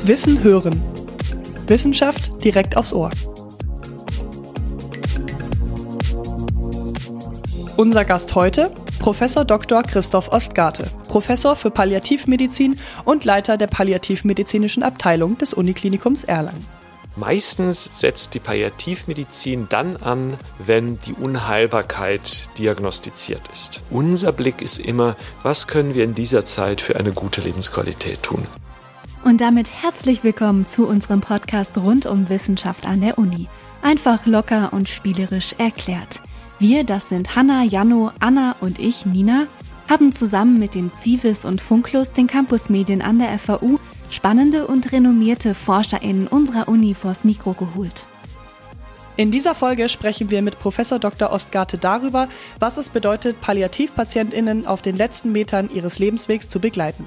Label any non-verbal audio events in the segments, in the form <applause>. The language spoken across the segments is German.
Wissen hören. Wissenschaft direkt aufs Ohr. Unser Gast heute Professor Dr. Christoph Ostgarte, Professor für Palliativmedizin und Leiter der palliativmedizinischen Abteilung des Uniklinikums Erlangen. Meistens setzt die Palliativmedizin dann an, wenn die Unheilbarkeit diagnostiziert ist. Unser Blick ist immer, was können wir in dieser Zeit für eine gute Lebensqualität tun. Und damit herzlich willkommen zu unserem Podcast rund um Wissenschaft an der Uni. Einfach locker und spielerisch erklärt. Wir, das sind Hanna, Janno, Anna und ich, Nina, haben zusammen mit dem Civis und Funklus den Campusmedien an der FAU spannende und renommierte ForscherInnen unserer Uni vors Mikro geholt. In dieser Folge sprechen wir mit Professor Dr. Ostgarte darüber, was es bedeutet, PalliativpatientInnen auf den letzten Metern ihres Lebenswegs zu begleiten.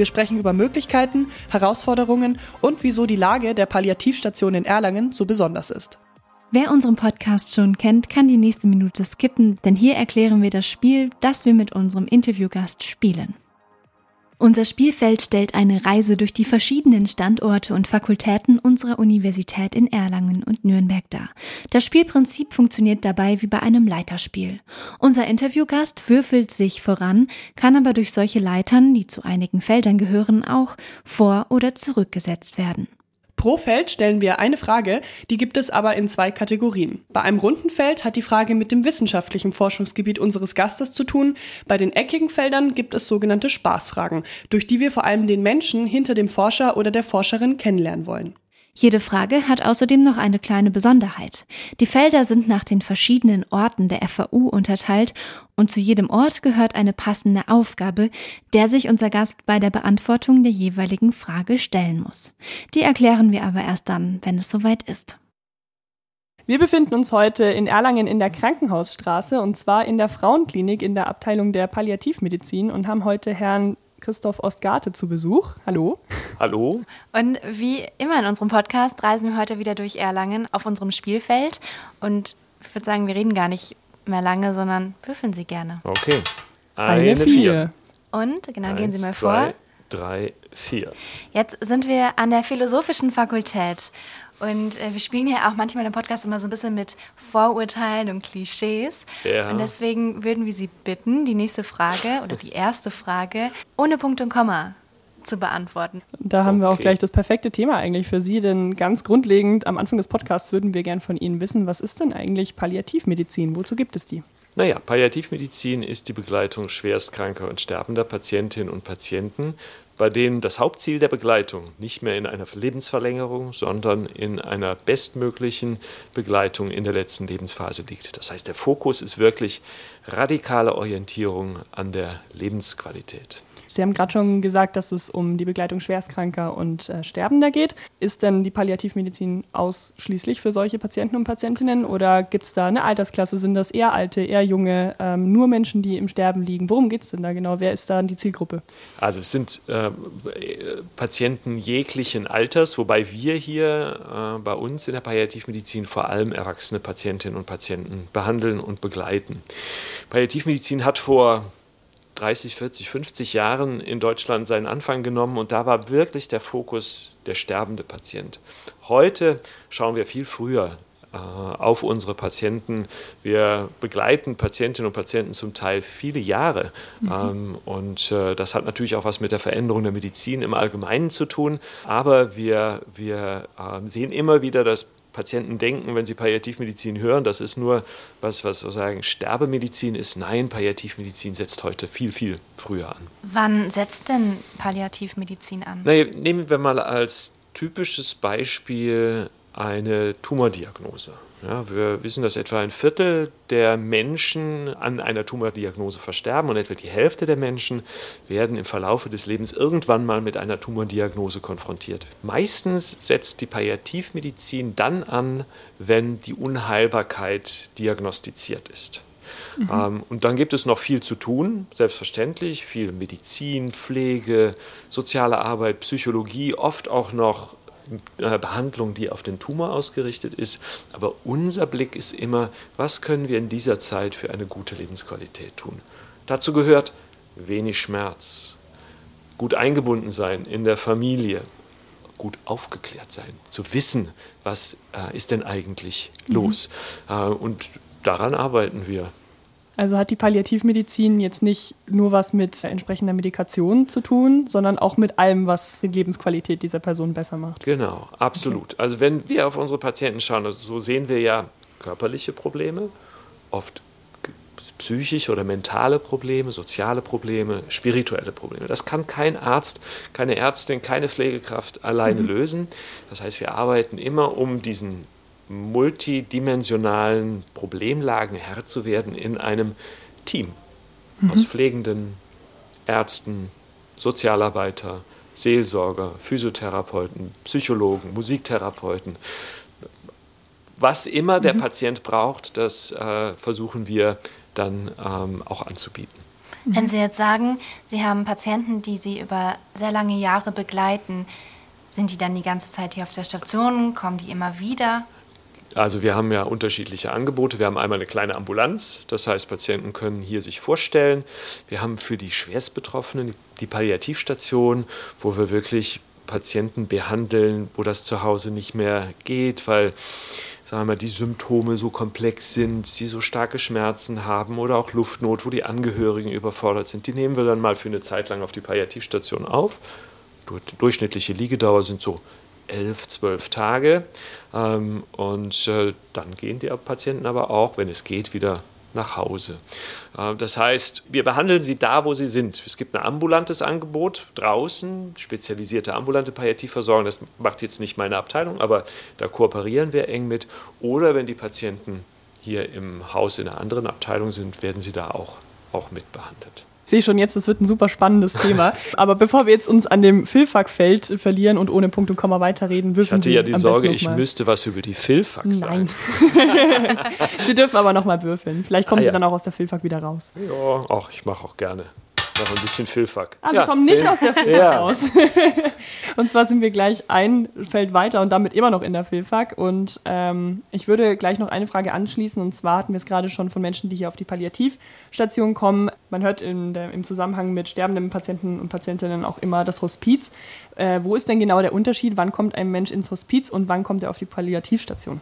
Wir sprechen über Möglichkeiten, Herausforderungen und wieso die Lage der Palliativstation in Erlangen so besonders ist. Wer unseren Podcast schon kennt, kann die nächste Minute skippen, denn hier erklären wir das Spiel, das wir mit unserem Interviewgast spielen. Unser Spielfeld stellt eine Reise durch die verschiedenen Standorte und Fakultäten unserer Universität in Erlangen und Nürnberg dar. Das Spielprinzip funktioniert dabei wie bei einem Leiterspiel. Unser Interviewgast würfelt sich voran, kann aber durch solche Leitern, die zu einigen Feldern gehören, auch vor- oder zurückgesetzt werden. Pro Feld stellen wir eine Frage, die gibt es aber in zwei Kategorien. Bei einem runden Feld hat die Frage mit dem wissenschaftlichen Forschungsgebiet unseres Gastes zu tun. Bei den eckigen Feldern gibt es sogenannte Spaßfragen, durch die wir vor allem den Menschen hinter dem Forscher oder der Forscherin kennenlernen wollen. Jede Frage hat außerdem noch eine kleine Besonderheit. Die Felder sind nach den verschiedenen Orten der FAU unterteilt und zu jedem Ort gehört eine passende Aufgabe, der sich unser Gast bei der Beantwortung der jeweiligen Frage stellen muss. Die erklären wir aber erst dann, wenn es soweit ist. Wir befinden uns heute in Erlangen in der Krankenhausstraße und zwar in der Frauenklinik in der Abteilung der Palliativmedizin und haben heute Herrn Christoph Ostgarte zu Besuch. Hallo. Hallo. Und wie immer in unserem Podcast reisen wir heute wieder durch Erlangen auf unserem Spielfeld. Und ich würde sagen, wir reden gar nicht mehr lange, sondern würfeln Sie gerne. Okay. Eine, Eine vier. Und, genau, Eins, gehen Sie mal zwei, vor. Drei, vier. Jetzt sind wir an der Philosophischen Fakultät. Und äh, wir spielen ja auch manchmal im Podcast immer so ein bisschen mit Vorurteilen und Klischees. Ja. Und deswegen würden wir Sie bitten, die nächste Frage oder die erste Frage ohne Punkt und Komma zu beantworten. Da haben wir auch Okay. gleich das perfekte Thema eigentlich für Sie, denn ganz grundlegend am Anfang des Podcasts würden wir gern von Ihnen wissen, was ist denn eigentlich Palliativmedizin? Wozu gibt es die? Naja, Palliativmedizin ist die Begleitung schwerstkranker und sterbender Patientinnen und Patienten, bei denen das Hauptziel der Begleitung nicht mehr in einer Lebensverlängerung, sondern in einer bestmöglichen Begleitung in der letzten Lebensphase liegt. Das heißt, der Fokus ist wirklich radikale Orientierung an der Lebensqualität. Sie haben gerade schon gesagt, dass es um die Begleitung Schwerstkranker und äh, Sterbender geht. Ist denn die Palliativmedizin ausschließlich für solche Patienten und Patientinnen oder gibt es da eine Altersklasse? Sind das eher alte, eher junge, ähm, nur Menschen, die im Sterben liegen? Worum geht es denn da genau? Wer ist da die Zielgruppe? Also es sind äh, Patienten jeglichen Alters, wobei wir hier äh, bei uns in der Palliativmedizin vor allem erwachsene Patientinnen und Patienten behandeln und begleiten. Palliativmedizin hat vor 30, 40, 50 Jahren in Deutschland seinen Anfang genommen und da war wirklich der Fokus der sterbende Patient. Heute schauen wir viel früher äh, auf unsere Patienten. Wir begleiten Patientinnen und Patienten zum Teil viele Jahre. Ähm, und äh, das hat natürlich auch was mit der Veränderung der Medizin im Allgemeinen zu tun. Aber wir, wir äh, sehen immer wieder, dass Patienten denken, wenn sie Palliativmedizin hören, das ist nur was, was sozusagen Sterbemedizin ist. Nein, Palliativmedizin setzt heute viel, viel früher an. Wann setzt denn Palliativmedizin an? Naja, nehmen wir mal als typisches Beispiel eine Tumordiagnose. Ja, wir wissen, dass etwa ein Viertel der Menschen an einer Tumordiagnose versterben und etwa die Hälfte der Menschen werden im Verlaufe des Lebens irgendwann mal mit einer Tumordiagnose konfrontiert. Meistens setzt die Palliativmedizin dann an, wenn die Unheilbarkeit diagnostiziert ist. Ähm, und dann gibt es noch viel zu tun, selbstverständlich, viel Medizin, Pflege, soziale Arbeit, Psychologie, oft auch noch Behandlung, die auf den Tumor ausgerichtet ist. Aber unser Blick ist immer, was können wir in dieser Zeit für eine gute Lebensqualität tun? Dazu gehört wenig Schmerz, gut eingebunden sein in der Familie, gut aufgeklärt sein, zu wissen, was äh, ist denn eigentlich mhm. los. Äh, und daran arbeiten wir. Also hat die Palliativmedizin jetzt nicht nur was mit entsprechender Medikation zu tun, sondern auch mit allem, was die Lebensqualität dieser Person besser macht. Genau, absolut. Okay. Also wenn wir auf unsere Patienten schauen, also so sehen wir ja körperliche Probleme, oft psychische oder mentale Probleme, soziale Probleme, spirituelle Probleme. Das kann kein Arzt, keine Ärztin, keine Pflegekraft alleine mhm. lösen. Das heißt, wir arbeiten immer, um diesen multidimensionalen Problemlagen Herr zu werden in einem Team mhm. aus Pflegenden, Ärzten, Sozialarbeiter, Seelsorger, Physiotherapeuten, Psychologen, Musiktherapeuten. Was immer der mhm. Patient braucht, das äh, versuchen wir dann ähm, auch anzubieten. Wenn Sie jetzt sagen, Sie haben Patienten, die Sie über sehr lange Jahre begleiten, sind die dann die ganze Zeit hier auf der Station? Kommen die immer wieder? Also wir haben ja unterschiedliche Angebote. Wir haben einmal eine kleine Ambulanz, das heißt, Patienten können hier sich vorstellen. Wir haben für die Schwerstbetroffenen die Palliativstation, wo wir wirklich Patienten behandeln, wo das zu Hause nicht mehr geht, weil sagen wir die Symptome so komplex sind, sie so starke Schmerzen haben oder auch Luftnot, wo die Angehörigen überfordert sind. Die nehmen wir dann mal für eine Zeit lang auf die Palliativstation auf. Durchschnittliche Liegedauer sind so elf, zwölf Tage. Ähm, und äh, dann gehen die Patienten aber auch, wenn es geht, wieder nach Hause. Äh, das heißt, wir behandeln sie da, wo sie sind. Es gibt ein ambulantes Angebot draußen, spezialisierte ambulante Palliativversorgung. Das macht jetzt nicht meine Abteilung, aber da kooperieren wir eng mit. Oder wenn die Patienten hier im Haus in einer anderen Abteilung sind, werden sie da auch, auch mitbehandelt sehe schon jetzt, das wird ein super spannendes Thema. <laughs> Aber bevor wir jetzt uns an dem Filfak-Feld verlieren und ohne Punkt und Komma weiterreden, würfeln Sie Ich hatte ja die Sorge, ich müsste was über die Filfak sagen. Nein. <laughs> <laughs> Sie dürfen aber nochmal würfeln. Vielleicht kommen ah, ja. Sie dann auch aus der Filfak wieder raus. Ja, auch ich mache auch gerne noch ein bisschen Filfak. Also ja, kommen nicht aus der Filfak ja. raus. <laughs> und zwar sind wir gleich ein Feld weiter und damit immer noch in der Filfak. Und ähm, ich würde gleich noch eine Frage anschließen. Und zwar hatten wir es gerade schon von Menschen, die hier auf die Palliativstation kommen. Man hört der, im Zusammenhang mit sterbenden Patienten und Patientinnen auch immer das Hospiz. Äh, wo ist denn genau der Unterschied? Wann kommt ein Mensch ins Hospiz und wann kommt er auf die Palliativstation?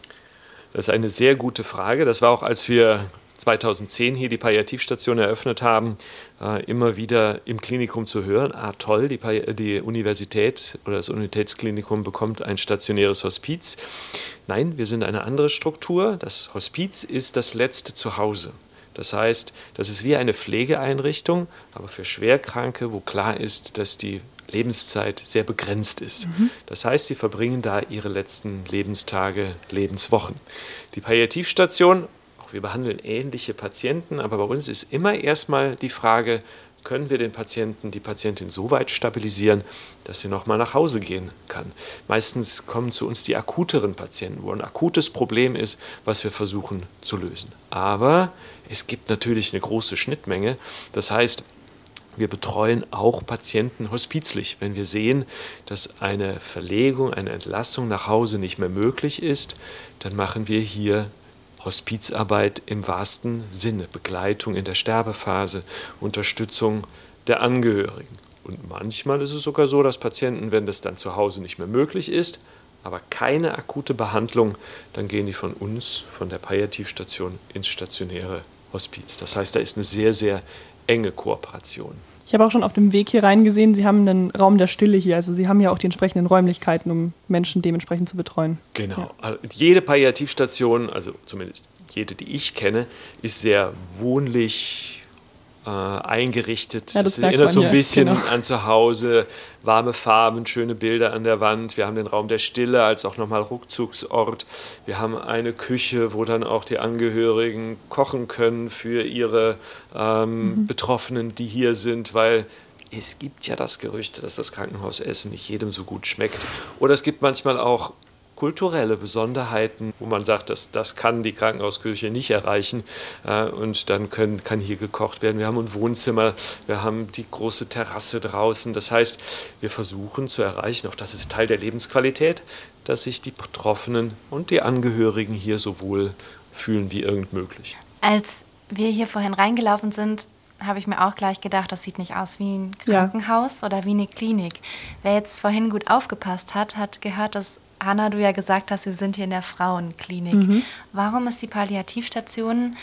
Das ist eine sehr gute Frage. Das war auch, als wir 2010 hier die Palliativstation eröffnet haben, äh, immer wieder im Klinikum zu hören, ah toll, die, die Universität oder das Universitätsklinikum bekommt ein stationäres Hospiz. Nein, wir sind eine andere Struktur. Das Hospiz ist das letzte Zuhause. Das heißt, das ist wie eine Pflegeeinrichtung, aber für Schwerkranke, wo klar ist, dass die Lebenszeit sehr begrenzt ist. Mhm. Das heißt, sie verbringen da ihre letzten Lebenstage, Lebenswochen. Die Palliativstation wir behandeln ähnliche Patienten, aber bei uns ist immer erstmal die Frage, können wir den Patienten, die Patientin so weit stabilisieren, dass sie nochmal nach Hause gehen kann. Meistens kommen zu uns die akuteren Patienten, wo ein akutes Problem ist, was wir versuchen zu lösen. Aber es gibt natürlich eine große Schnittmenge. Das heißt, wir betreuen auch Patienten hospizlich. Wenn wir sehen, dass eine Verlegung, eine Entlassung nach Hause nicht mehr möglich ist, dann machen wir hier Hospizarbeit im wahrsten Sinne, Begleitung in der Sterbephase, Unterstützung der Angehörigen. Und manchmal ist es sogar so, dass Patienten, wenn das dann zu Hause nicht mehr möglich ist, aber keine akute Behandlung, dann gehen die von uns, von der Palliativstation ins stationäre Hospiz. Das heißt, da ist eine sehr, sehr enge Kooperation. Ich habe auch schon auf dem Weg hier reingesehen, Sie haben einen Raum der Stille hier. Also Sie haben ja auch die entsprechenden Räumlichkeiten, um Menschen dementsprechend zu betreuen. Genau. Ja. Also jede Palliativstation, also zumindest jede, die ich kenne, ist sehr wohnlich, äh, eingerichtet. Ja, das, das erinnert so ein bisschen genau. an zu Hause. Warme Farben, schöne Bilder an der Wand. Wir haben den Raum der Stille als auch nochmal Rückzugsort. Wir haben eine Küche, wo dann auch die Angehörigen kochen können für ihre ähm, mhm. Betroffenen, die hier sind, weil es gibt ja das Gerücht, dass das Krankenhausessen nicht jedem so gut schmeckt. Oder es gibt manchmal auch kulturelle Besonderheiten, wo man sagt, dass, das kann die Krankenhausküche nicht erreichen. Äh, und dann können, kann hier gekocht werden. Wir haben ein Wohnzimmer, wir haben die große Terrasse draußen. Das heißt, wir versuchen zu erreichen, auch das ist Teil der Lebensqualität, dass sich die Betroffenen und die Angehörigen hier so wohl fühlen wie irgend möglich. Als wir hier vorhin reingelaufen sind, habe ich mir auch gleich gedacht, das sieht nicht aus wie ein Krankenhaus ja. oder wie eine Klinik. Wer jetzt vorhin gut aufgepasst hat, hat gehört, dass Hanna, du ja gesagt hast, wir sind hier in der Frauenklinik. Mhm. Warum ist die Palliativstation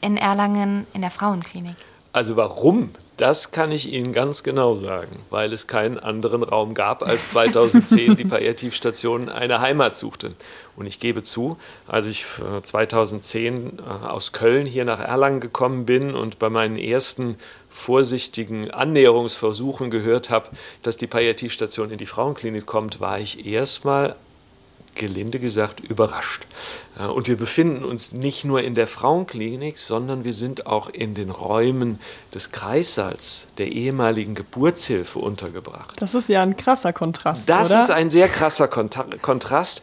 in Erlangen in der Frauenklinik? Also warum das kann ich Ihnen ganz genau sagen, weil es keinen anderen Raum gab, als <laughs> 2010 die Palliativstation eine Heimat suchte. Und ich gebe zu, als ich 2010 äh, aus Köln hier nach Erlangen gekommen bin und bei meinen ersten vorsichtigen Annäherungsversuchen gehört habe, dass die Palliativstation in die Frauenklinik kommt, war ich erstmal gelinde gesagt überrascht. Und wir befinden uns nicht nur in der Frauenklinik, sondern wir sind auch in den Räumen des Kreissaals der ehemaligen Geburtshilfe untergebracht. Das ist ja ein krasser Kontrast. Das oder? ist ein sehr krasser Kontrast.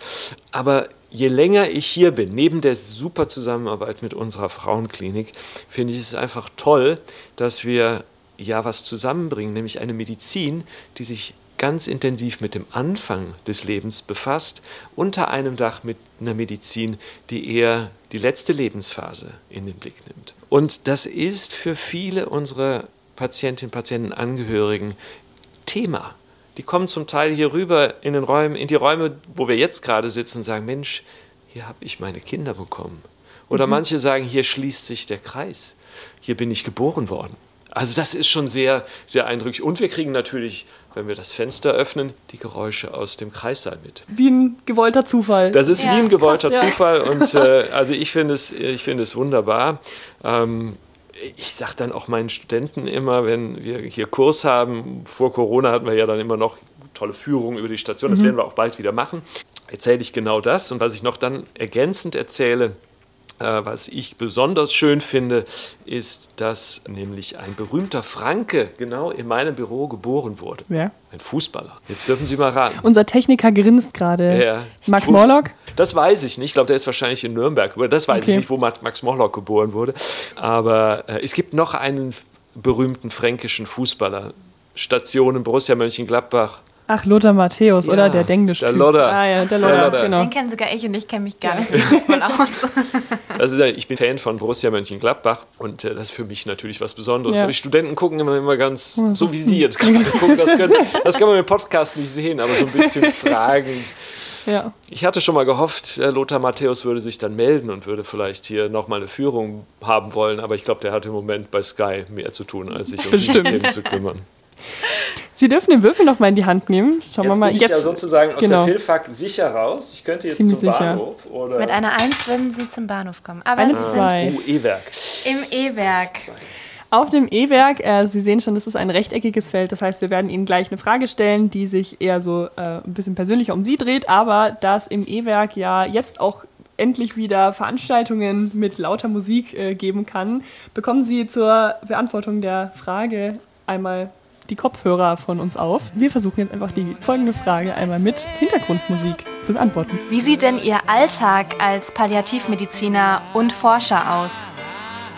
Aber je länger ich hier bin, neben der super Zusammenarbeit mit unserer Frauenklinik, finde ich es einfach toll, dass wir ja was zusammenbringen, nämlich eine Medizin, die sich ganz intensiv mit dem Anfang des Lebens befasst, unter einem Dach mit einer Medizin, die eher die letzte Lebensphase in den Blick nimmt. Und das ist für viele unserer Patientinnen, Patienten, Angehörigen Thema. Die kommen zum Teil hier rüber in den Räumen, in die Räume, wo wir jetzt gerade sitzen und sagen, Mensch, hier habe ich meine Kinder bekommen. Oder mhm. manche sagen, hier schließt sich der Kreis. Hier bin ich geboren worden. Also das ist schon sehr, sehr eindrücklich. Und wir kriegen natürlich, wenn wir das Fenster öffnen, die Geräusche aus dem Kreissaal mit. Wie ein gewollter Zufall. Das ist ja, wie ein gewollter krass, Zufall. Ja. <laughs> Und äh, also ich finde es, find es wunderbar. Ähm, ich sage dann auch meinen Studenten immer, wenn wir hier Kurs haben, vor Corona hatten wir ja dann immer noch tolle Führungen über die Station, das mhm. werden wir auch bald wieder machen, erzähle ich genau das. Und was ich noch dann ergänzend erzähle, äh, was ich besonders schön finde, ist, dass nämlich ein berühmter Franke genau in meinem Büro geboren wurde. Wer? Ein Fußballer. Jetzt dürfen Sie mal raten. Unser Techniker grinst gerade. Ja. Max Morlock? Das weiß ich nicht. Ich glaube, der ist wahrscheinlich in Nürnberg. Das weiß okay. ich nicht, wo Max Morlock geboren wurde. Aber äh, es gibt noch einen berühmten fränkischen Fußballer. Stationen Borussia Mönchengladbach, Ach, Lothar Matthäus, ja, oder? Der Denglisch. Der Lothar. Ah, ja, der Lothar, genau. Den kennen sogar ich und ich kenne mich gar nicht Fußball aus. <laughs> Also, ich bin Fan von Borussia Mönchengladbach und äh, das ist für mich natürlich was Besonderes. Ja. Aber die Studenten gucken immer, immer ganz, so wie Sie jetzt gerade <laughs> gucken, das, können, das kann man im Podcast nicht sehen, aber so ein bisschen <laughs> fragend. Ja. Ich hatte schon mal gehofft, äh, Lothar Matthäus würde sich dann melden und würde vielleicht hier nochmal eine Führung haben wollen, aber ich glaube, der hat im Moment bei Sky mehr zu tun, als sich um die Themen zu kümmern. Sie dürfen den Würfel noch mal in die Hand nehmen. Schauen jetzt wir mal. Bin ich jetzt ja sozusagen aus genau. der Filfak sicher raus. Ich könnte jetzt Ziemlich zum Bahnhof. Oder Mit einer Eins würden Sie zum Bahnhof kommen. Aber Eine zwei. Oh, E-Werk. Im E-Werk. Auf dem E-Werk, äh, Sie sehen schon, das ist ein rechteckiges Feld. Das heißt, wir werden Ihnen gleich eine Frage stellen, die sich eher so äh, ein bisschen persönlicher um Sie dreht. Aber dass im E-Werk ja jetzt auch endlich wieder Veranstaltungen mit lauter Musik äh, geben kann, bekommen Sie zur Beantwortung der Frage einmal die Kopfhörer von uns auf. Wir versuchen jetzt einfach die folgende Frage einmal mit Hintergrundmusik zu beantworten. Wie sieht denn Ihr Alltag als Palliativmediziner und Forscher aus?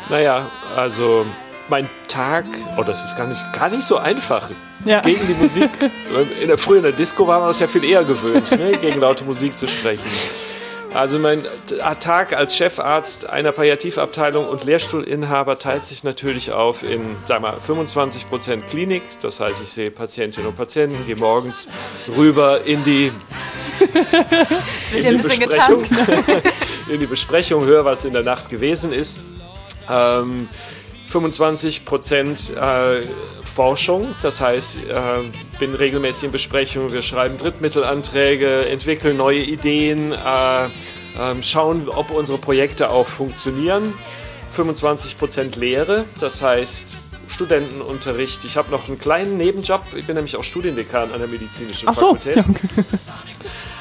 Naja, also mein Tag, oh, das ist gar nicht, gar nicht so einfach. Ja. Gegen die Musik. <laughs> In der, früher in der Disco war man das ja viel eher gewöhnt, ne, gegen laute Musik zu sprechen. Also mein Tag als Chefarzt einer Palliativabteilung und Lehrstuhlinhaber teilt sich natürlich auf in, sag mal, 25 Prozent Klinik. Das heißt, ich sehe Patientinnen und Patienten, gehe morgens rüber in die, <laughs> in die Besprechung, <laughs> in die Besprechung, höre, was in der Nacht gewesen ist. Ähm, 25 Prozent äh, Forschung, das heißt, äh, bin regelmäßig in Besprechungen, wir schreiben Drittmittelanträge, entwickeln neue Ideen, äh, äh, schauen, ob unsere Projekte auch funktionieren. 25% Lehre, das heißt Studentenunterricht. Ich habe noch einen kleinen Nebenjob, ich bin nämlich auch Studiendekan an der medizinischen Ach Fakultät. So.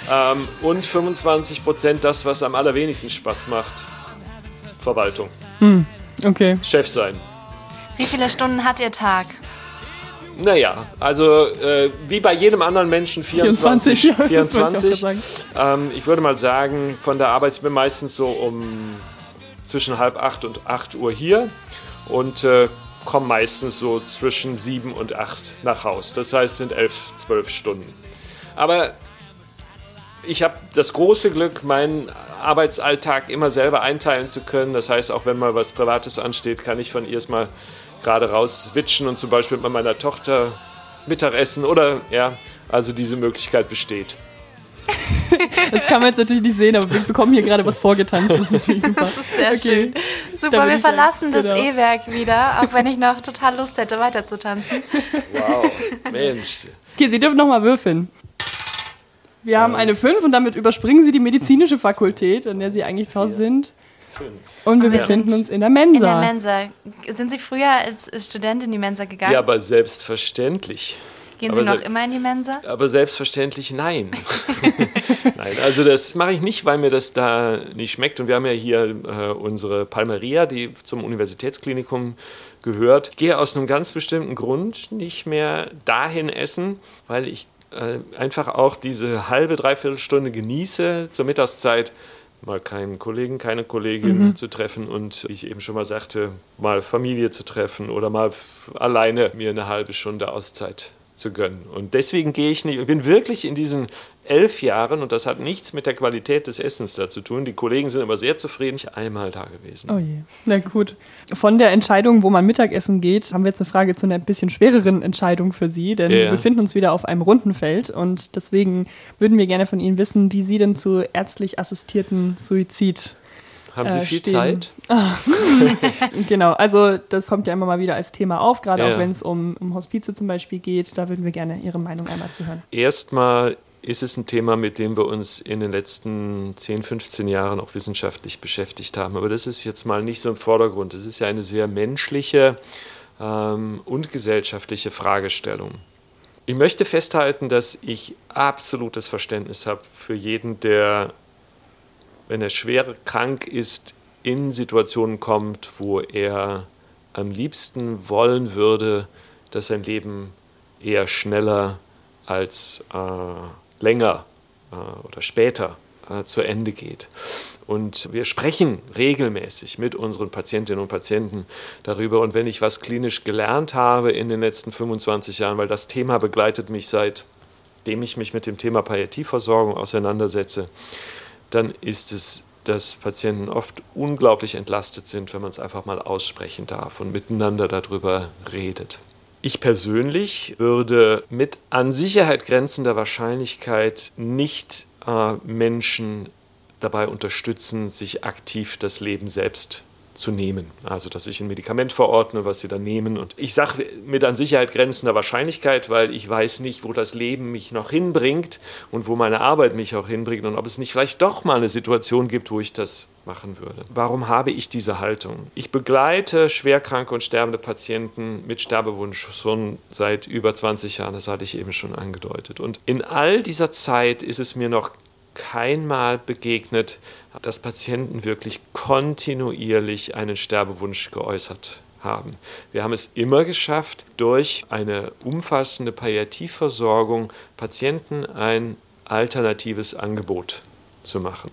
ähm, und 25% das, was am allerwenigsten Spaß macht, Verwaltung. Hm. Okay. Chef sein. Wie viele Stunden hat Ihr Tag? Naja, also äh, wie bei jedem anderen Menschen 24. 24, 24. Ich, ähm, ich würde mal sagen, von der Arbeit, ich bin meistens so um zwischen halb acht und acht Uhr hier und äh, komme meistens so zwischen sieben und acht nach Haus. Das heißt, es sind elf, zwölf Stunden. Aber ich habe das große Glück, meinen Arbeitsalltag immer selber einteilen zu können. Das heißt, auch wenn mal was Privates ansteht, kann ich von ihr mal gerade rauswitschen und zum Beispiel mit meiner Tochter Mittagessen oder ja, also diese Möglichkeit besteht. Das kann man jetzt natürlich nicht sehen, aber wir bekommen hier gerade was vorgetanzt. Das ist natürlich <laughs> super. Das ist sehr okay. schön. Super, wir verlassen sagen, das genau. E-Werk wieder, auch wenn ich noch total Lust hätte, weiter zu tanzen. Wow, Mensch. Okay, Sie dürfen nochmal würfeln. Wir haben eine 5 und damit überspringen Sie die medizinische Fakultät, an der Sie eigentlich zu Hause sind. Und wir, wir befinden uns in der Mensa. In der Mensa. Sind Sie früher als Student in die Mensa gegangen? Ja, aber selbstverständlich. Gehen Sie noch immer in die Mensa? Aber selbstverständlich nein. <laughs> nein, also das mache ich nicht, weil mir das da nicht schmeckt. Und wir haben ja hier äh, unsere Palmeria, die zum Universitätsklinikum gehört. Ich gehe aus einem ganz bestimmten Grund nicht mehr dahin essen, weil ich einfach auch diese halbe, dreiviertel Stunde genieße zur Mittagszeit mal keinen Kollegen, keine Kollegin mhm. zu treffen und, wie ich eben schon mal sagte, mal Familie zu treffen oder mal alleine mir eine halbe Stunde Auszeit zu gönnen. Und deswegen gehe ich nicht, ich bin wirklich in diesen elf Jahren, und das hat nichts mit der Qualität des Essens da zu tun, die Kollegen sind aber sehr zufrieden, ich einmal da gewesen. Oh je, na gut. Von der Entscheidung, wo man Mittagessen geht, haben wir jetzt eine Frage zu einer bisschen schwereren Entscheidung für Sie, denn ja. wir befinden uns wieder auf einem runden Feld und deswegen würden wir gerne von Ihnen wissen, wie Sie denn zu ärztlich assistierten Suizid haben Sie äh, viel stehen. Zeit? <laughs> genau, also das kommt ja immer mal wieder als Thema auf, gerade ja. auch wenn es um, um Hospize zum Beispiel geht. Da würden wir gerne Ihre Meinung einmal zu hören. Erstmal ist es ein Thema, mit dem wir uns in den letzten 10, 15 Jahren auch wissenschaftlich beschäftigt haben. Aber das ist jetzt mal nicht so im Vordergrund. Das ist ja eine sehr menschliche ähm, und gesellschaftliche Fragestellung. Ich möchte festhalten, dass ich absolutes Verständnis habe für jeden, der wenn er schwer krank ist, in Situationen kommt, wo er am liebsten wollen würde, dass sein Leben eher schneller als äh, länger äh, oder später äh, zu Ende geht. Und wir sprechen regelmäßig mit unseren Patientinnen und Patienten darüber. Und wenn ich was klinisch gelernt habe in den letzten 25 Jahren, weil das Thema begleitet mich seitdem ich mich mit dem Thema Palliativversorgung auseinandersetze, dann ist es, dass Patienten oft unglaublich entlastet sind, wenn man es einfach mal aussprechen darf und miteinander darüber redet. Ich persönlich würde mit an Sicherheit grenzender Wahrscheinlichkeit nicht äh, Menschen dabei unterstützen, sich aktiv das Leben selbst zu nehmen. Also, dass ich ein Medikament verordne, was sie dann nehmen. Und ich sage mit an Sicherheit grenzender Wahrscheinlichkeit, weil ich weiß nicht, wo das Leben mich noch hinbringt und wo meine Arbeit mich auch hinbringt und ob es nicht vielleicht doch mal eine Situation gibt, wo ich das machen würde. Warum habe ich diese Haltung? Ich begleite schwerkranke und sterbende Patienten mit Sterbewunsch schon seit über 20 Jahren, das hatte ich eben schon angedeutet. Und in all dieser Zeit ist es mir noch kein Mal begegnet, dass Patienten wirklich kontinuierlich einen Sterbewunsch geäußert haben. Wir haben es immer geschafft, durch eine umfassende Palliativversorgung Patienten ein alternatives Angebot zu machen.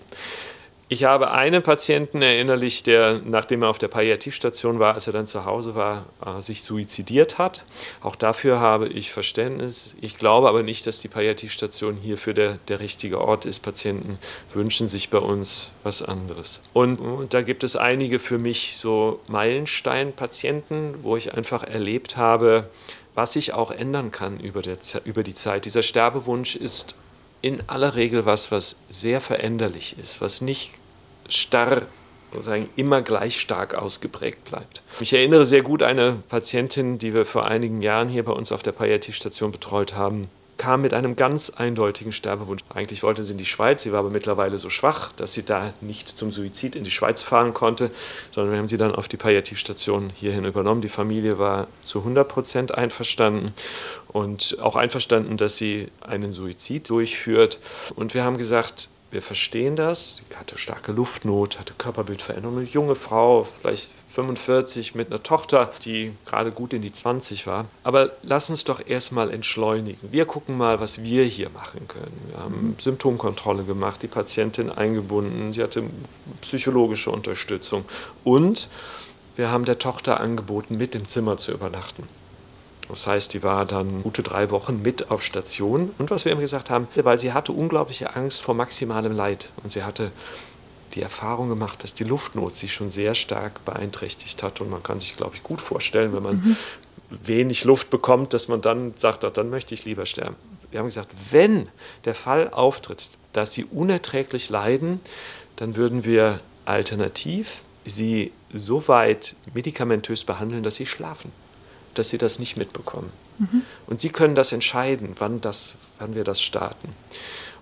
Ich habe einen Patienten erinnerlich, der, nachdem er auf der Palliativstation war, als er dann zu Hause war, äh, sich suizidiert hat. Auch dafür habe ich Verständnis. Ich glaube aber nicht, dass die Palliativstation hierfür der, der richtige Ort ist. Patienten wünschen sich bei uns was anderes. Und, und da gibt es einige für mich so Meilenstein-Patienten, wo ich einfach erlebt habe, was sich auch ändern kann über, der, über die Zeit. Dieser Sterbewunsch ist in aller Regel was, was sehr veränderlich ist, was nicht starr sozusagen immer gleich stark ausgeprägt bleibt. Ich erinnere sehr gut eine Patientin, die wir vor einigen Jahren hier bei uns auf der Palliativstation betreut haben, kam mit einem ganz eindeutigen Sterbewunsch. Eigentlich wollte sie in die Schweiz, sie war aber mittlerweile so schwach, dass sie da nicht zum Suizid in die Schweiz fahren konnte, sondern wir haben sie dann auf die Palliativstation hierhin übernommen. Die Familie war zu 100 Prozent einverstanden und auch einverstanden, dass sie einen Suizid durchführt. Und wir haben gesagt, wir verstehen das. Sie hatte starke Luftnot, hatte Körperbildveränderung. Eine junge Frau, vielleicht 45 mit einer Tochter, die gerade gut in die 20 war. Aber lass uns doch erstmal entschleunigen. Wir gucken mal, was wir hier machen können. Wir haben mhm. Symptomkontrolle gemacht, die Patientin eingebunden, sie hatte psychologische Unterstützung und wir haben der Tochter angeboten, mit im Zimmer zu übernachten. Das heißt, die war dann gute drei Wochen mit auf Station. Und was wir immer gesagt haben, weil sie hatte unglaubliche Angst vor maximalem Leid. Und sie hatte die Erfahrung gemacht, dass die Luftnot sich schon sehr stark beeinträchtigt hat. Und man kann sich, glaube ich, gut vorstellen, wenn man mhm. wenig Luft bekommt, dass man dann sagt, dann möchte ich lieber sterben. Wir haben gesagt, wenn der Fall auftritt, dass sie unerträglich leiden, dann würden wir alternativ sie so weit medikamentös behandeln, dass sie schlafen, dass sie das nicht mitbekommen. Mhm. Und sie können das entscheiden, wann, das, wann wir das starten.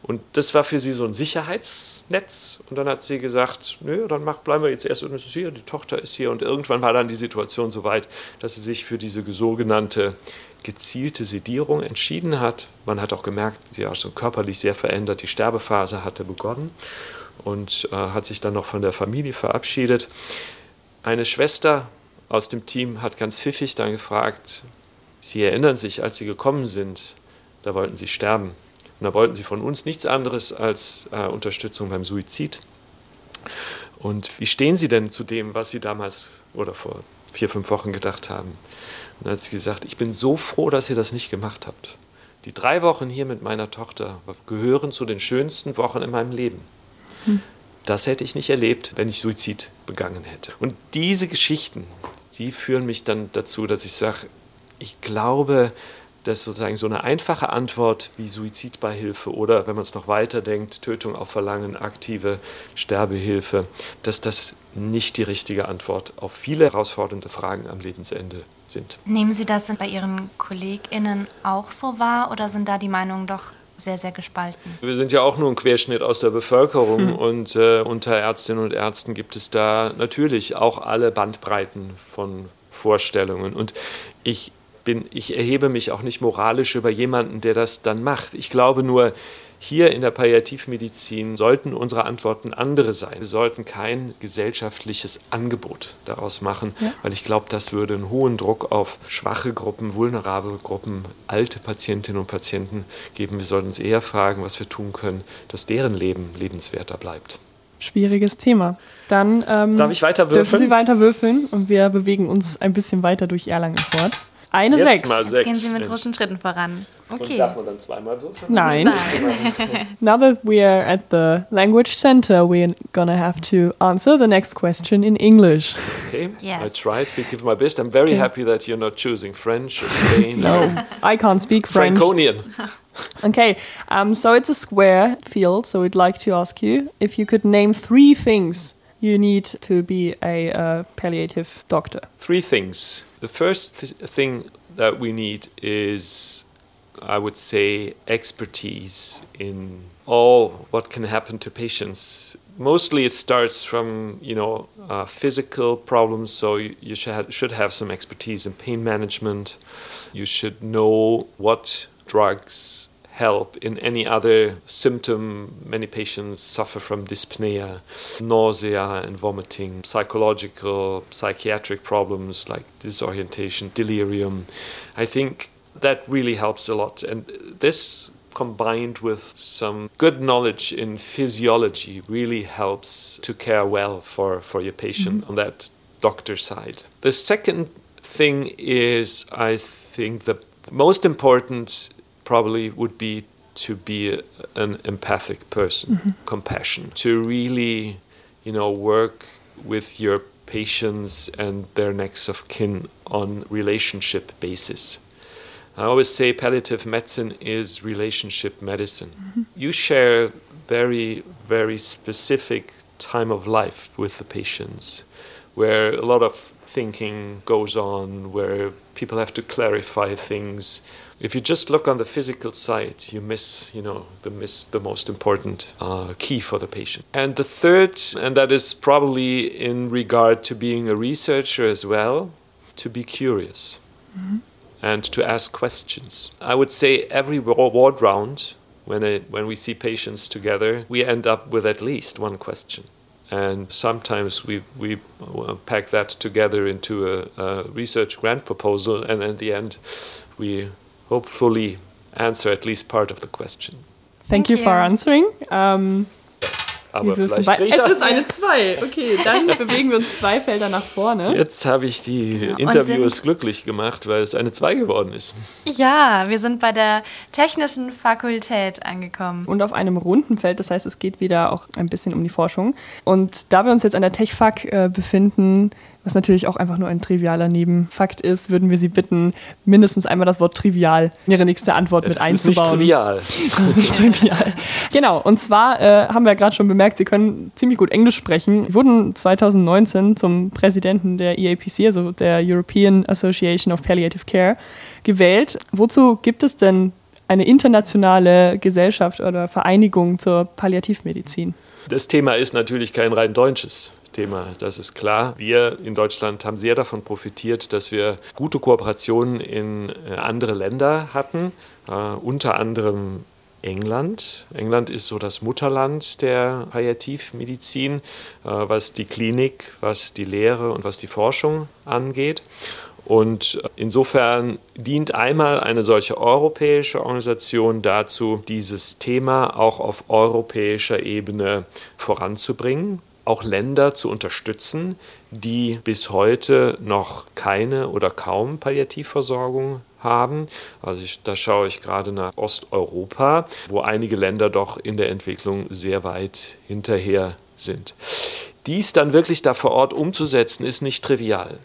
Und das war für sie so ein Sicherheitsnetz. Und dann hat sie gesagt, nö, dann mach, bleiben wir jetzt erst und es ist hier, die Tochter ist hier. Und irgendwann war dann die Situation so weit, dass sie sich für diese sogenannte gezielte Sedierung entschieden hat. Man hat auch gemerkt, sie war schon körperlich sehr verändert. Die Sterbephase hatte begonnen und äh, hat sich dann noch von der Familie verabschiedet. Eine Schwester aus dem Team hat ganz pfiffig dann gefragt, Sie erinnern sich, als Sie gekommen sind, da wollten Sie sterben. Und da wollten Sie von uns nichts anderes als äh, Unterstützung beim Suizid. Und wie stehen Sie denn zu dem, was Sie damals oder vor vier, fünf Wochen gedacht haben? Und dann hat sie gesagt, ich bin so froh, dass ihr das nicht gemacht habt. Die drei Wochen hier mit meiner Tochter gehören zu den schönsten Wochen in meinem Leben. Hm. Das hätte ich nicht erlebt, wenn ich Suizid begangen hätte. Und diese Geschichten, die führen mich dann dazu, dass ich sage, ich glaube, dass sozusagen so eine einfache Antwort wie Suizidbeihilfe oder, wenn man es noch weiter denkt, Tötung auf Verlangen, aktive Sterbehilfe, dass das nicht die richtige Antwort auf viele herausfordernde Fragen am Lebensende sind. Nehmen Sie das bei Ihren KollegInnen auch so wahr oder sind da die Meinungen doch sehr, sehr gespalten. Wir sind ja auch nur ein Querschnitt aus der Bevölkerung hm. und äh, unter Ärztinnen und Ärzten gibt es da natürlich auch alle Bandbreiten von Vorstellungen. Und ich bin, ich erhebe mich auch nicht moralisch über jemanden, der das dann macht. Ich glaube nur, hier in der Palliativmedizin sollten unsere Antworten andere sein. Wir sollten kein gesellschaftliches Angebot daraus machen, ja. weil ich glaube, das würde einen hohen Druck auf schwache Gruppen, vulnerable Gruppen, alte Patientinnen und Patienten geben. Wir sollten uns eher fragen, was wir tun können, dass deren Leben lebenswerter bleibt. Schwieriges Thema. Dann ähm, Darf ich weiter würfeln? Dürfen Sie weiter würfeln und wir bewegen uns ein bisschen weiter durch Erlangen fort. Eine Jetzt Sechs. Mal Jetzt gehen Sie mit großen Schritten voran. Okay. Und darf man dann zweimal würfeln? Nein. Nein. <laughs> <laughs> Now that we are at the language center, we're gonna have to answer the next question in English. Okay. Yes. I tried to give my best. I'm very okay. happy that you're not choosing French or Spain. no, I can't speak French. Franconian. <laughs> okay, um, so it's a square field. So we'd like to ask you if you could name three things you need to be a uh, palliative doctor. Three things. The first th thing that we need is, I would say, expertise in all what can happen to patients. Mostly, it starts from you know uh, physical problems. So you, you should have, should have some expertise in pain management. You should know what drugs help in any other symptom. Many patients suffer from dyspnea, nausea and vomiting, psychological, psychiatric problems like disorientation, delirium. I think that really helps a lot. And this combined with some good knowledge in physiology really helps to care well for, for your patient mm-hmm. on that doctor side. The second thing is, I think, the most important probably would be to be a, an empathic person, mm-hmm. compassion, to really, you know, work with your patients and their next of kin on relationship basis. I always say palliative medicine is relationship medicine. Mm-hmm. You share very, very specific time of life with the patients where a lot of thinking goes on, where people have to clarify things, if you just look on the physical side, you miss, you know, the miss the most important uh, key for the patient. And the third, and that is probably in regard to being a researcher as well, to be curious mm-hmm. and to ask questions. I would say every ward round, when when we see patients together, we end up with at least one question. And sometimes we, we uh, pack that together into a, a research grant proposal, and in the end, we hopefully answer at least part of the question. Thank, Thank you, you, for answering. Um, Aber vielleicht ich Es ist eine 2. Okay, dann <laughs> bewegen wir uns zwei Felder nach vorne. Jetzt habe ich die ja, Interviewers glücklich gemacht, weil es eine 2 geworden ist. Ja, wir sind bei der Technischen Fakultät angekommen. Und auf einem runden Feld, das heißt, es geht wieder auch ein bisschen um die Forschung. Und da wir uns jetzt an der TechFak äh, befinden, was natürlich auch einfach nur ein trivialer Nebenfakt ist, würden wir Sie bitten, mindestens einmal das Wort trivial in Ihre nächste Antwort mit das einzubauen. Ist nicht trivial. <laughs> Das ist nicht trivial. Genau, und zwar äh, haben wir ja gerade schon bemerkt, Sie können ziemlich gut Englisch sprechen. Sie wurden 2019 zum Präsidenten der EAPC, also der European Association of Palliative Care, gewählt. Wozu gibt es denn eine internationale Gesellschaft oder Vereinigung zur Palliativmedizin? Das Thema ist natürlich kein rein deutsches. Thema, das ist klar. Wir in Deutschland haben sehr davon profitiert, dass wir gute Kooperationen in äh, andere Länder hatten, äh, unter anderem England. England ist so das Mutterland der Palliativmedizin, äh, was die Klinik, was die Lehre und was die Forschung angeht. Und insofern dient einmal eine solche europäische Organisation dazu, dieses Thema auch auf europäischer Ebene voranzubringen auch Länder zu unterstützen, die bis heute noch keine oder kaum Palliativversorgung haben. Also ich, da schaue ich gerade nach Osteuropa, wo einige Länder doch in der Entwicklung sehr weit hinterher sind. Dies dann wirklich da vor Ort umzusetzen, ist nicht trivial.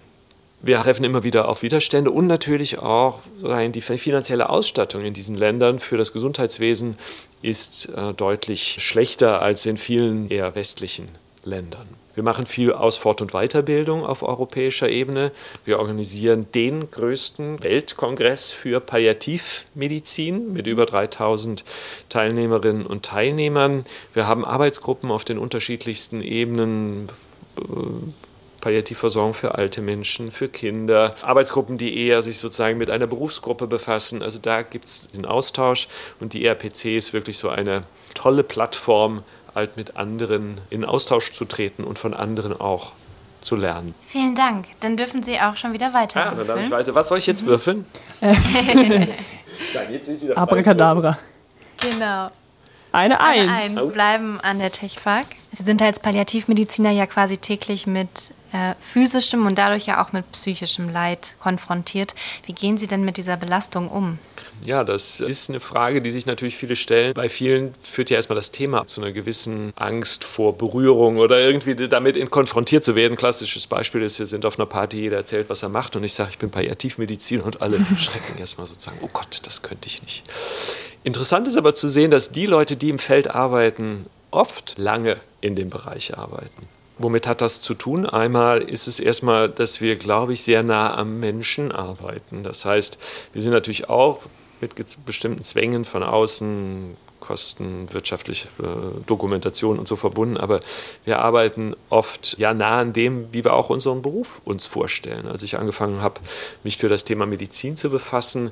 Wir treffen immer wieder auf Widerstände und natürlich auch die finanzielle Ausstattung in diesen Ländern für das Gesundheitswesen ist äh, deutlich schlechter als in vielen eher westlichen Ländern. Wir machen viel Aus-, Fort- und Weiterbildung auf europäischer Ebene. Wir organisieren den größten Weltkongress für Palliativmedizin mit über 3000 Teilnehmerinnen und Teilnehmern. Wir haben Arbeitsgruppen auf den unterschiedlichsten Ebenen. Äh, Palliativversorgung für alte Menschen, für Kinder, Arbeitsgruppen, die eher sich sozusagen mit einer Berufsgruppe befassen. Also da gibt es diesen Austausch und die ERPC ist wirklich so eine tolle Plattform, halt mit anderen in Austausch zu treten und von anderen auch zu lernen. Vielen Dank. Dann dürfen Sie auch schon wieder weiter. Ja, dann darf ich weiter. Was soll ich jetzt mhm. würfeln? <laughs> Nein, jetzt will ich wieder Abracadabra. Genau. Eine Eins. Eine Eins. Bleiben an der TechFAG. Sie sind als Palliativmediziner ja quasi täglich mit äh, physischem und dadurch ja auch mit psychischem Leid konfrontiert. Wie gehen Sie denn mit dieser Belastung um? Ja, das ist eine Frage, die sich natürlich viele stellen. Bei vielen führt ja erstmal das Thema zu einer gewissen Angst vor Berührung oder irgendwie damit konfrontiert zu werden. Klassisches Beispiel ist, wir sind auf einer Party, jeder erzählt, was er macht und ich sage, ich bin Palliativmedizin und alle <laughs> schrecken erstmal sozusagen, oh Gott, das könnte ich nicht. Interessant ist aber zu sehen, dass die Leute, die im Feld arbeiten, oft lange in dem Bereich arbeiten. Womit hat das zu tun? Einmal ist es erstmal, dass wir, glaube ich, sehr nah am Menschen arbeiten. Das heißt, wir sind natürlich auch mit bestimmten Zwängen von außen, Kosten, wirtschaftliche äh, Dokumentation und so verbunden, aber wir arbeiten oft ja nah an dem, wie wir auch unseren Beruf uns vorstellen. Als ich angefangen habe, mich für das Thema Medizin zu befassen,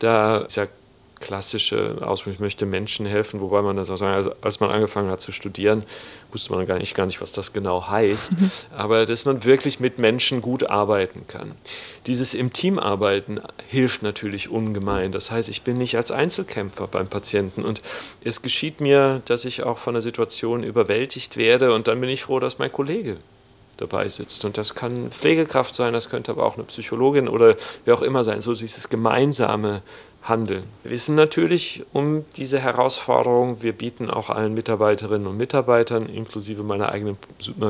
da ist ja klassische Ausdruck, ich möchte Menschen helfen, wobei man das auch sagen, also als man angefangen hat zu studieren, wusste man gar nicht, gar nicht, was das genau heißt, mhm. aber dass man wirklich mit Menschen gut arbeiten kann. Dieses im Team arbeiten hilft natürlich ungemein. Das heißt, ich bin nicht als Einzelkämpfer beim Patienten und es geschieht mir, dass ich auch von der Situation überwältigt werde und dann bin ich froh, dass mein Kollege dabei sitzt. Und das kann Pflegekraft sein, das könnte aber auch eine Psychologin oder wer auch immer sein. So dieses gemeinsame handeln. Wir wissen natürlich um diese Herausforderung. Wir bieten auch allen Mitarbeiterinnen und Mitarbeitern, inklusive meiner eigenen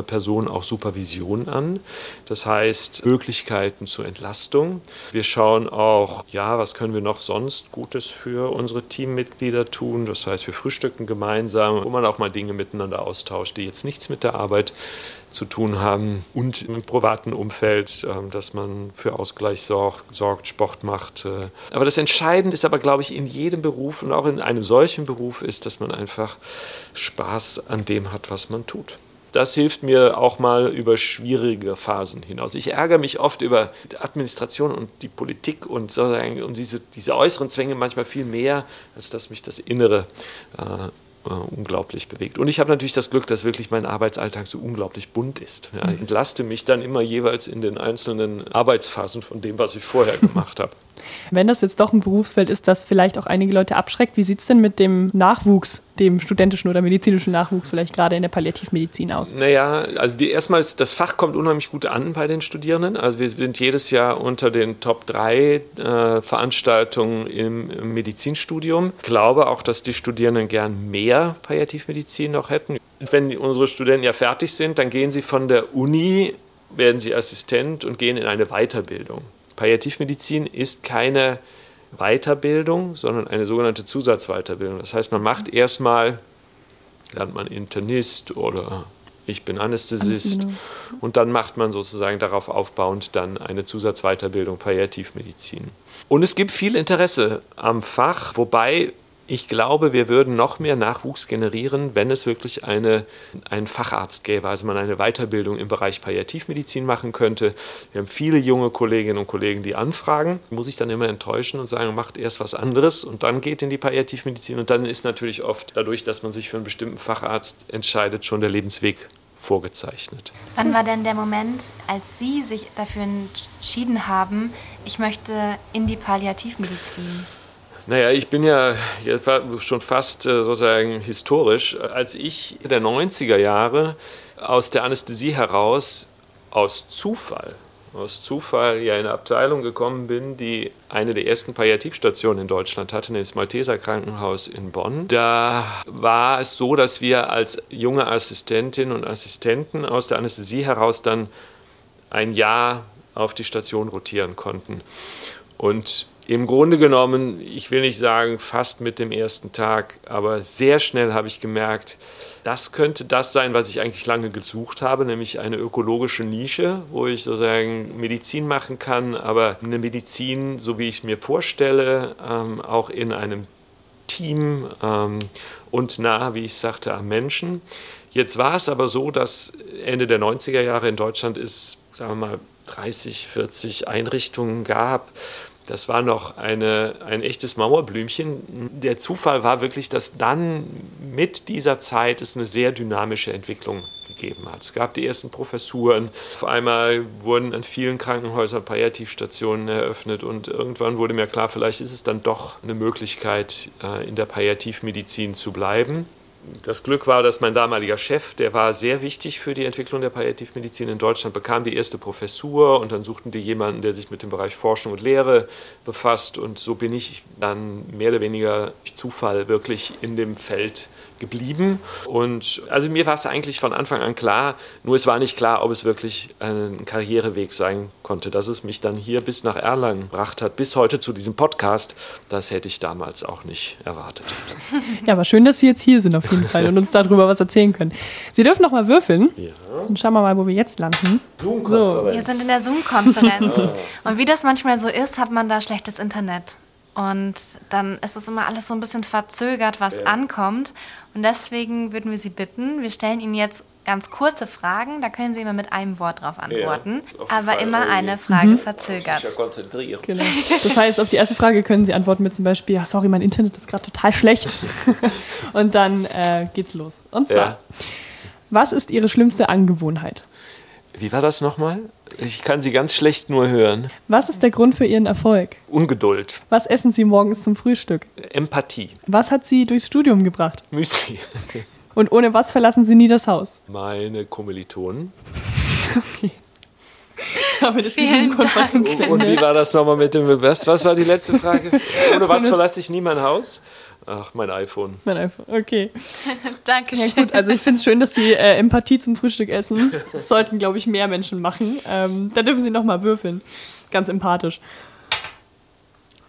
Person, auch Supervision an. Das heißt, Möglichkeiten zur Entlastung. Wir schauen auch, ja, was können wir noch sonst Gutes für unsere Teammitglieder tun. Das heißt, wir frühstücken gemeinsam, wo man auch mal Dinge miteinander austauscht, die jetzt nichts mit der Arbeit zu tun haben und im privaten Umfeld, ähm, dass man für Ausgleich sorgt, Sport macht. Äh. Aber das Entscheidende ist aber, glaube ich, in jedem Beruf und auch in einem solchen Beruf ist, dass man einfach Spaß an dem hat, was man tut. Das hilft mir auch mal über schwierige Phasen hinaus. Ich ärgere mich oft über die Administration und die Politik und, sozusagen, und diese, diese äußeren Zwänge manchmal viel mehr, als dass mich das Innere äh, äh, unglaublich bewegt. Und ich habe natürlich das Glück, dass wirklich mein Arbeitsalltag so unglaublich bunt ist. Ja, ich entlaste mich dann immer jeweils in den einzelnen Arbeitsphasen von dem, was ich vorher gemacht habe. Wenn das jetzt doch ein Berufsfeld ist, das vielleicht auch einige Leute abschreckt, wie sieht es denn mit dem Nachwuchs, dem studentischen oder medizinischen Nachwuchs vielleicht gerade in der Palliativmedizin aus? Naja, also die, erstmal, das Fach kommt unheimlich gut an bei den Studierenden. Also wir sind jedes Jahr unter den Top 3 äh, Veranstaltungen im, im Medizinstudium. Ich glaube auch, dass die Studierenden gern mehr Palliativmedizin noch hätten. Wenn unsere Studenten ja fertig sind, dann gehen sie von der Uni, werden sie Assistent und gehen in eine Weiterbildung. Palliativmedizin ist keine Weiterbildung, sondern eine sogenannte Zusatzweiterbildung. Das heißt, man macht erstmal, lernt man Internist oder ich bin Anästhesist genau. und dann macht man sozusagen darauf aufbauend dann eine Zusatzweiterbildung Palliativmedizin. Und es gibt viel Interesse am Fach, wobei ich glaube, wir würden noch mehr Nachwuchs generieren, wenn es wirklich eine, einen Facharzt gäbe, also man eine Weiterbildung im Bereich Palliativmedizin machen könnte. Wir haben viele junge Kolleginnen und Kollegen, die anfragen, muss ich dann immer enttäuschen und sagen, macht erst was anderes und dann geht in die Palliativmedizin und dann ist natürlich oft dadurch, dass man sich für einen bestimmten Facharzt entscheidet, schon der Lebensweg vorgezeichnet. Wann war denn der Moment, als Sie sich dafür entschieden haben, ich möchte in die Palliativmedizin? Naja, ich bin ja schon fast äh, sozusagen historisch. Als ich in der 90er Jahre aus der Anästhesie heraus, aus Zufall, aus Zufall ja in eine Abteilung gekommen bin, die eine der ersten Palliativstationen in Deutschland hatte, nämlich das Malteser Krankenhaus in Bonn. Da war es so, dass wir als junge Assistentinnen und Assistenten aus der Anästhesie heraus dann ein Jahr auf die Station rotieren konnten. Und im Grunde genommen, ich will nicht sagen fast mit dem ersten Tag, aber sehr schnell habe ich gemerkt, das könnte das sein, was ich eigentlich lange gesucht habe, nämlich eine ökologische Nische, wo ich sozusagen Medizin machen kann, aber eine Medizin, so wie ich es mir vorstelle, ähm, auch in einem Team ähm, und nah, wie ich sagte, am Menschen. Jetzt war es aber so, dass Ende der 90er Jahre in Deutschland es, sagen wir mal, 30, 40 Einrichtungen gab, das war noch eine, ein echtes Mauerblümchen. Der Zufall war wirklich, dass dann mit dieser Zeit es eine sehr dynamische Entwicklung gegeben hat. Es gab die ersten Professuren. Auf einmal wurden an vielen Krankenhäusern Palliativstationen eröffnet und irgendwann wurde mir klar, vielleicht ist es dann doch eine Möglichkeit, äh, in der Palliativmedizin zu bleiben das Glück war, dass mein damaliger Chef, der war sehr wichtig für die Entwicklung der Palliativmedizin in Deutschland, bekam die erste Professur und dann suchten die jemanden, der sich mit dem Bereich Forschung und Lehre befasst. Und so bin ich dann mehr oder weniger durch Zufall wirklich in dem Feld geblieben. Und also mir war es eigentlich von Anfang an klar, nur es war nicht klar, ob es wirklich ein Karriereweg sein konnte. Dass es mich dann hier bis nach Erlangen gebracht hat, bis heute zu diesem Podcast, das hätte ich damals auch nicht erwartet. Ja, aber schön, dass Sie jetzt hier sind auf jeden Fall und uns darüber was erzählen können. Sie dürfen noch mal würfeln. Ja. Und schauen wir mal, wo wir jetzt landen. So. Wir sind in der Zoom-Konferenz. und wie das manchmal so ist, hat man da schlechtes Internet. Und dann ist es immer alles so ein bisschen verzögert, was ja. ankommt. Und deswegen würden wir Sie bitten, wir stellen Ihnen jetzt ganz kurze Fragen, da können Sie immer mit einem Wort drauf antworten, ja, aber Frage, immer eine Frage mhm. verzögert. Ich konzentrieren. Genau. Das heißt, auf die erste Frage können Sie antworten mit zum Beispiel, ja, sorry, mein Internet ist gerade total schlecht. <laughs> Und dann äh, geht's los. Und zwar, ja. was ist Ihre schlimmste Angewohnheit? Wie war das nochmal? Ich kann Sie ganz schlecht nur hören. Was ist der Grund für Ihren Erfolg? Ungeduld. Was essen Sie morgens zum Frühstück? Empathie. Was hat Sie durchs Studium gebracht? Müsli. <laughs> Und ohne was verlassen Sie nie das Haus? Meine Kommilitonen. okay. <laughs> Damit ist Vielen Konferenz Und wie war das nochmal mit dem was, was war die letzte Frage? <laughs> Ohne was verlasse ich nie mein Haus? Ach, mein iPhone. Mein iPhone, okay. <laughs> Dankeschön. Ja, gut, also ich finde es schön, dass Sie äh, Empathie zum Frühstück essen. Das sollten, glaube ich, mehr Menschen machen. Ähm, da dürfen Sie nochmal würfeln. Ganz empathisch.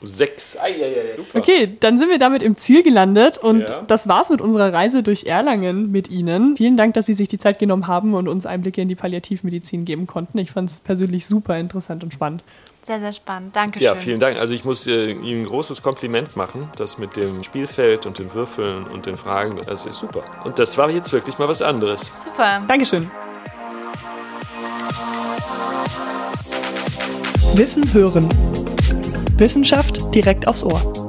Sechs. Ei, ei, ei, super. Okay, dann sind wir damit im Ziel gelandet und ja. das war's mit unserer Reise durch Erlangen mit Ihnen. Vielen Dank, dass Sie sich die Zeit genommen haben und uns Einblicke in die Palliativmedizin geben konnten. Ich fand es persönlich super interessant und spannend. Sehr, sehr spannend. Dankeschön. Ja, vielen Dank. Also ich muss äh, Ihnen ein großes Kompliment machen. Das mit dem Spielfeld und den Würfeln und den Fragen, das ist super. Und das war jetzt wirklich mal was anderes. Super. Dankeschön. Wissen hören. Wissenschaft direkt aufs Ohr.